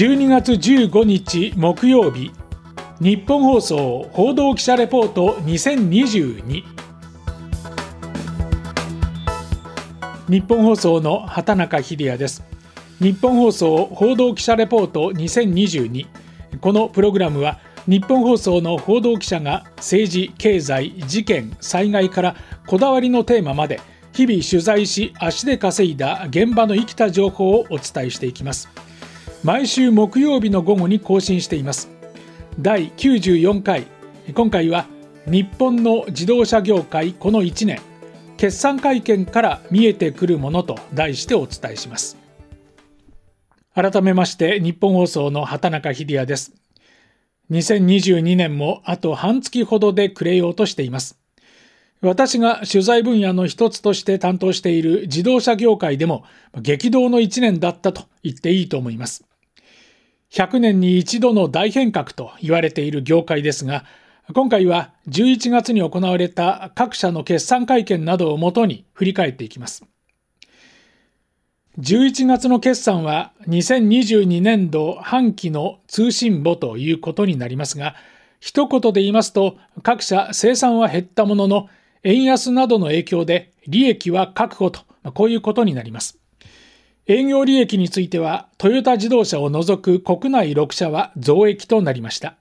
12月15日木曜日日本放送報道記者レポート2022日本放送の畑中秀也です。日本放送報道記者レポート2022このプログラムは日本放送の報道記者が政治経済事件災害からこだわりのテーマまで日々取材し足で稼いだ現場の生きた情報をお伝えしていきます。毎週木曜日の午後に更新しています。第94回。今回は日本の自動車業界この1年。決算会見から見えてくるものと題してお伝えします。改めまして日本放送の畑中秀也です。2022年もあと半月ほどで暮れようとしています。私が取材分野の一つとして担当している自動車業界でも激動の1年だったと言っていいと思います。100年に一度の大変革と言われている業界ですが、今回は11月に行われた各社の決算会見などをもとに振り返っていきます。11月の決算は2022年度半期の通信簿ということになりますが、一言で言いますと、各社生産は減ったものの、円安などの影響で利益は確保と、こういうことになります。営業利益についてはトヨタ自動車を除く国内6社は増益となりました。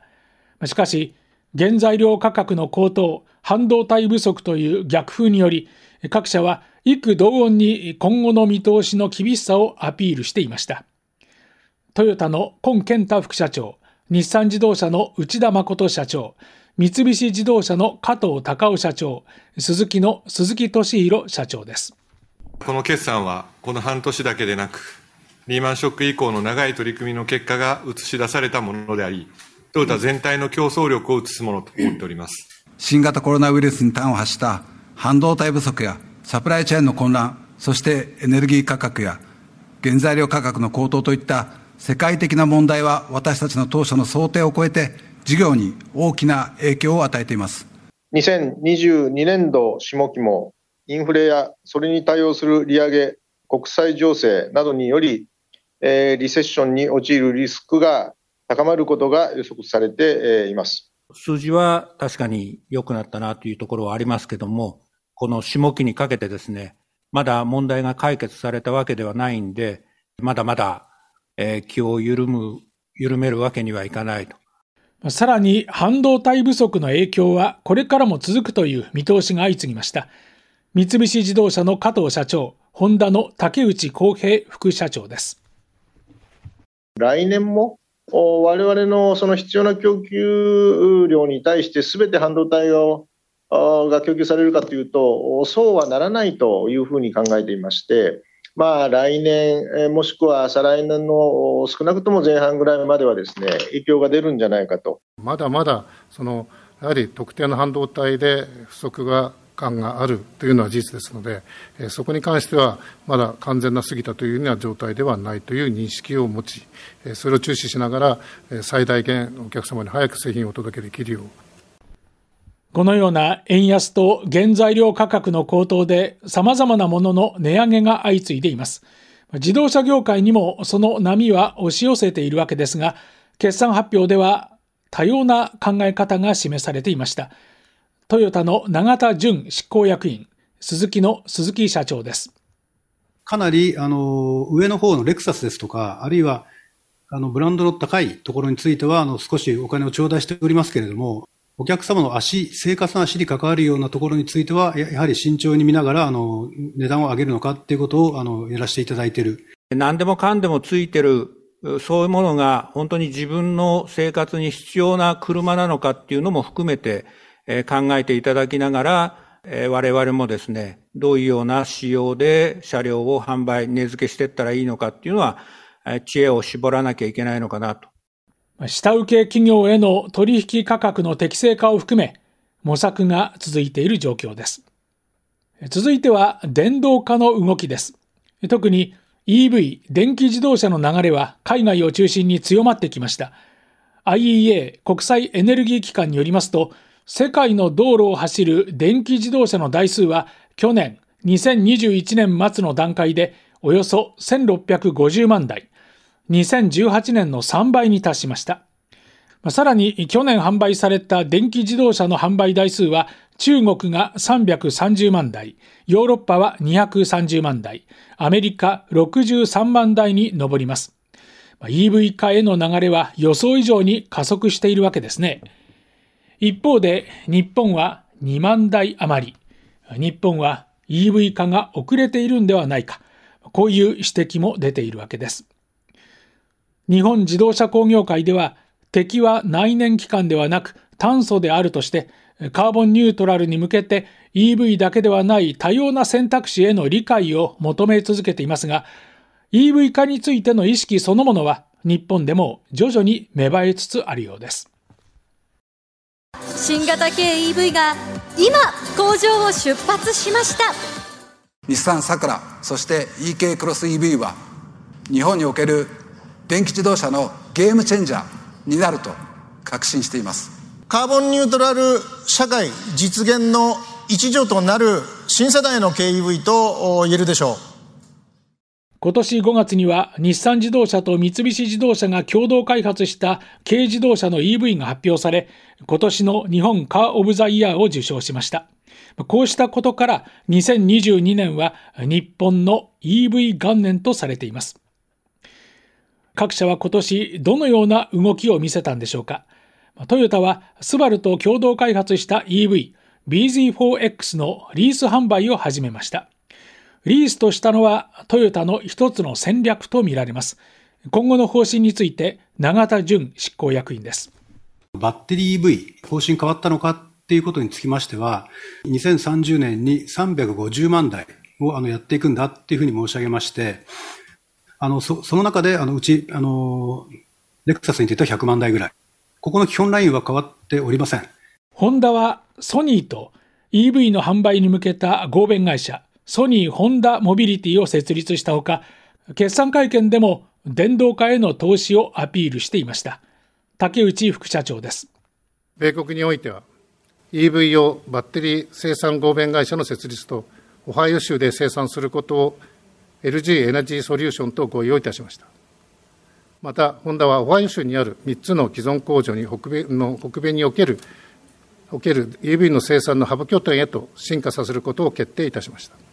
しかし、原材料価格の高騰、半導体不足という逆風により、各社は幾同音に今後の見通しの厳しさをアピールしていました。トヨタの今健太副社長、日産自動車の内田誠社長、三菱自動車の加藤隆夫社長、鈴木の鈴木俊弘社長です。この決算は、この半年だけでなく、リーマンショック以降の長い取り組みの結果が映し出されたものであり、トヨタ全体の競争力を映すものと思っております。新型コロナウイルスに端を発した半導体不足やサプライチェーンの混乱、そしてエネルギー価格や原材料価格の高騰といった世界的な問題は私たちの当初の想定を超えて事業に大きな影響を与えています。2022年度下期もインフレやそれに対応する利上げ、国際情勢などにより、えー、リセッションに陥るリスクが高まることが予測されています。数字は確かに良くなったなというところはありますけども、この下期にかけてですね、まだ問題が解決されたわけではないんで、まだまだ、えー、気を緩む、緩めるわけにはいかないと。さらに半導体不足の影響はこれからも続くという見通しが相次ぎました。三菱自動車の加藤社長、ホンダの竹内康平副社長です。来年も我々のその必要な供給量に対してすべて半導体をが供給されるかというと、そうはならないというふうに考えていまして、まあ、来年、もしくは再来年の少なくとも前半ぐらいまではですね影響が出るんじゃないかと。まだまだそのやはり特定の半導体で不足が感があるというのは事実ですので、そこに関しては、まだ完全な過ぎたというような状態ではないという認識を持ち、それを注視しながら、最大限お客様に早く製品をお届けできるよう。このような円安と原材料価格の高騰で様々なものの値上げが相次いでいます。自動車業界にもその波は押し寄せているわけですが、決算発表では多様な考え方が示されていました。トヨタの永田純執行役員、鈴木の鈴木社長です。かなり、あの、上の方のレクサスですとか、あるいは、あの、ブランドの高いところについては、あの、少しお金を頂戴しておりますけれども、お客様の足、生活の足に関わるようなところについては、やはり慎重に見ながら、あの、値段を上げるのかっていうことを、あの、やらせていただいている。何でもかんでもついてる、そういうものが本当に自分の生活に必要な車なのかっていうのも含めて、考えていただきながら、我々もですね、どういうような仕様で車両を販売、値付けしていったらいいのかっていうのは、知恵を絞らなきゃいけないのかなと。下請け企業への取引価格の適正化を含め、模索が続いている状況です。続いては電動化の動きです。特に EV、電気自動車の流れは海外を中心に強まってきました。IEA 国際エネルギー機関によりますと、世界の道路を走る電気自動車の台数は去年2021年末の段階でおよそ1650万台、2018年の3倍に達しました。さらに去年販売された電気自動車の販売台数は中国が330万台、ヨーロッパは230万台、アメリカ63万台に上ります。EV 化への流れは予想以上に加速しているわけですね。一方で日本は2万台余り。日本は EV 化が遅れているんではないか。こういう指摘も出ているわけです。日本自動車工業会では敵は内燃機関ではなく炭素であるとしてカーボンニュートラルに向けて EV だけではない多様な選択肢への理解を求め続けていますが EV 化についての意識そのものは日本でも徐々に芽生えつつあるようです新型系 EV が今工場を出発しました。日産サクラそして EK クロス EV は日本における電気自動車のゲームチェンジャーになると確信しています。カーボンニュートラル社会実現の一助となる新世代の KEV と言えるでしょう今年5月には日産自動車と三菱自動車が共同開発した軽自動車の EV が発表され、今年の日本カー・オブ・ザ・イヤーを受賞しました。こうしたことから2022年は日本の EV 元年とされています。各社は今年どのような動きを見せたんでしょうか。トヨタはスバルと共同開発した EV BZ4X のリース販売を始めました。リースとしたのはトヨタの一つの戦略とみられます。今後の方針について永田純執行役員です。バッテリー EV 方針変わったのかっていうことにつきましては、2030年に350万台をあのやっていくんだっていうふうに申し上げまして、あの、そその中で、あの、うち、あの、レクサスについては100万台ぐらい。ここの基本ラインは変わっておりません。ホンダはソニーと EV の販売に向けた合弁会社、ソニー・ホンダ・モビリティを設立したほか、決算会見でも電動化への投資をアピールしていました。竹内副社長です。米国においては、EV 用バッテリー生産合弁会社の設立と、オハイオ州で生産することを LG エナジーソリューションと合意をいたしました。また、ホンダはオハイオ州にある3つの既存工場に北米の北米におけるおける EV の生産のハブ拠点へと進化させることを決定いたしました。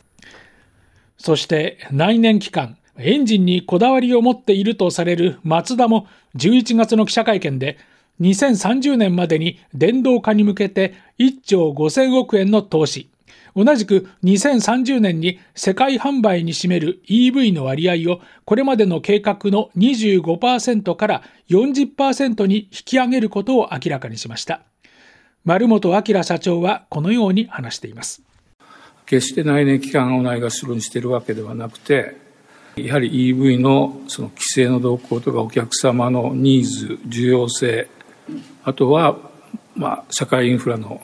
そして内燃機関、エンジンにこだわりを持っているとされるマツダも11月の記者会見で2030年までに電動化に向けて1兆5000億円の投資、同じく2030年に世界販売に占める EV の割合をこれまでの計画の25%から40%に引き上げることを明らかにしました。丸本明社長はこのように話しています。決して内燃機関をないがしろにしているわけではなくて、やはり EV のその規制の動向とかお客様のニーズ、重要性、あとは、まあ、社会インフラの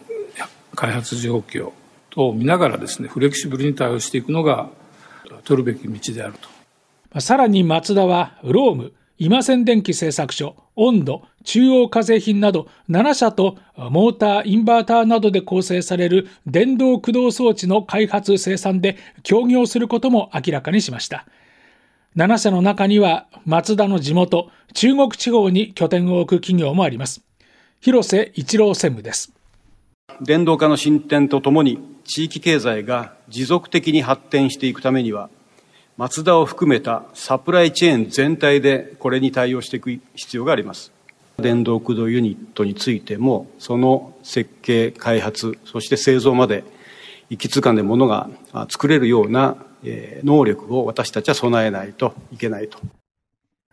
開発状況等を見ながらですね、フレキシブルに対応していくのが取るべき道であると。さらにマツダは、ローム、今線電機製作所、温度、中央化成品など7社とモーター、インバーターなどで構成される電動駆動装置の開発生産で協業することも明らかにしました。7社の中にはマツダの地元、中国地方に拠点を置く企業もあります。広瀬一郎専務です。電動化の進展とともに地域経済が持続的に発展していくためにはマツダを含めたサプライチェーン全体でこれに対応していく必要があります。電動駆動ユニットについても、その設計、開発、そして製造まで行きつかんでものが作れるような能力を私たちは備えないといけないと。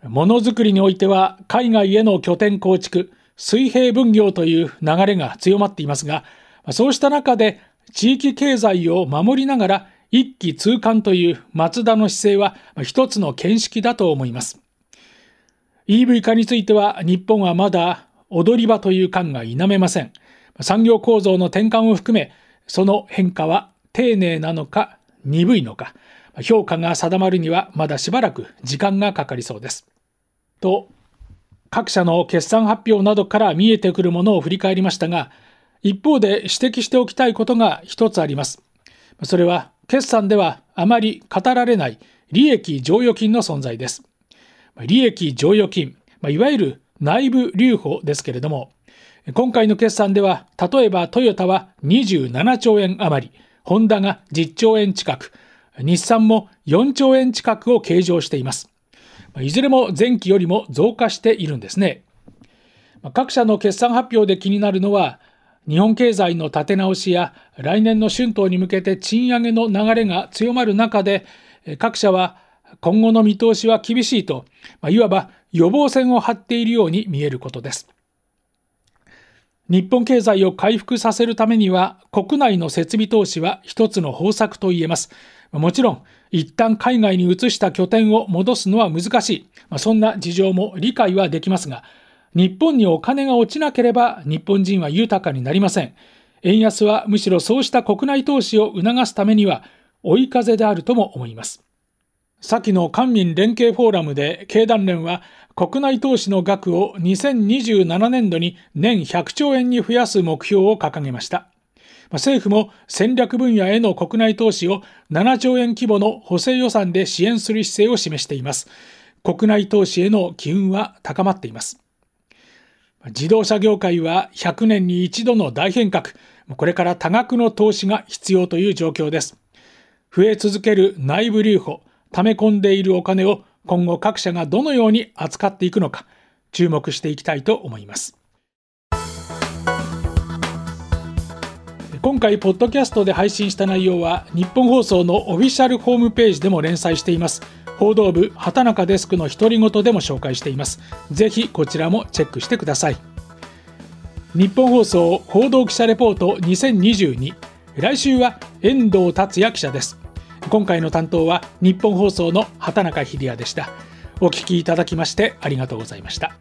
ものづくりにおいては、海外への拠点構築、水平分業という流れが強まっていますが、そうした中で地域経済を守りながら一気通貫というマツダの姿勢は一つの見識だと思います。EV 化については日本はまだ踊り場という感が否めません。産業構造の転換を含め、その変化は丁寧なのか鈍いのか、評価が定まるにはまだしばらく時間がかかりそうです。と、各社の決算発表などから見えてくるものを振り返りましたが、一方で指摘しておきたいことが一つあります。それは決算ではあまり語られない利益剰余金の存在です。利益剰余金、いわゆる内部留保ですけれども、今回の決算では、例えばトヨタは27兆円余り、ホンダが10兆円近く、日産も4兆円近くを計上しています。いずれも前期よりも増加しているんですね。各社の決算発表で気になるのは、日本経済の立て直しや来年の春闘に向けて賃上げの流れが強まる中で、各社は今後の見通しは厳しいとま、いわば予防線を張っているように見えることです。日本経済を回復させるためには、国内の設備投資は一つの方策と言えます。もちろん、一旦海外に移した拠点を戻すのは難しいま。そんな事情も理解はできますが、日本にお金が落ちなければ日本人は豊かになりません。円安はむしろそうした国内投資を促すためには追い風であるとも思います。先の官民連携フォーラムで経団連は国内投資の額を2027年度に年100兆円に増やす目標を掲げました。政府も戦略分野への国内投資を7兆円規模の補正予算で支援する姿勢を示しています。国内投資への機運は高まっています。自動車業界は100年に一度の大変革。これから多額の投資が必要という状況です。増え続ける内部留保、溜め込んでいるお金を今後各社がどのように扱っていくのか注目していきたいと思います今回ポッドキャストで配信した内容は日本放送のオフィシャルホームページでも連載しています。報道部畑中デスクの独り言でも紹介しています。ぜひこちらもチェックしてください。日本放送報道記者レポート2022来週は遠藤達也記者です。今回の担当は日本放送の畑中秀也でした。お聞きいただきましてありがとうございました。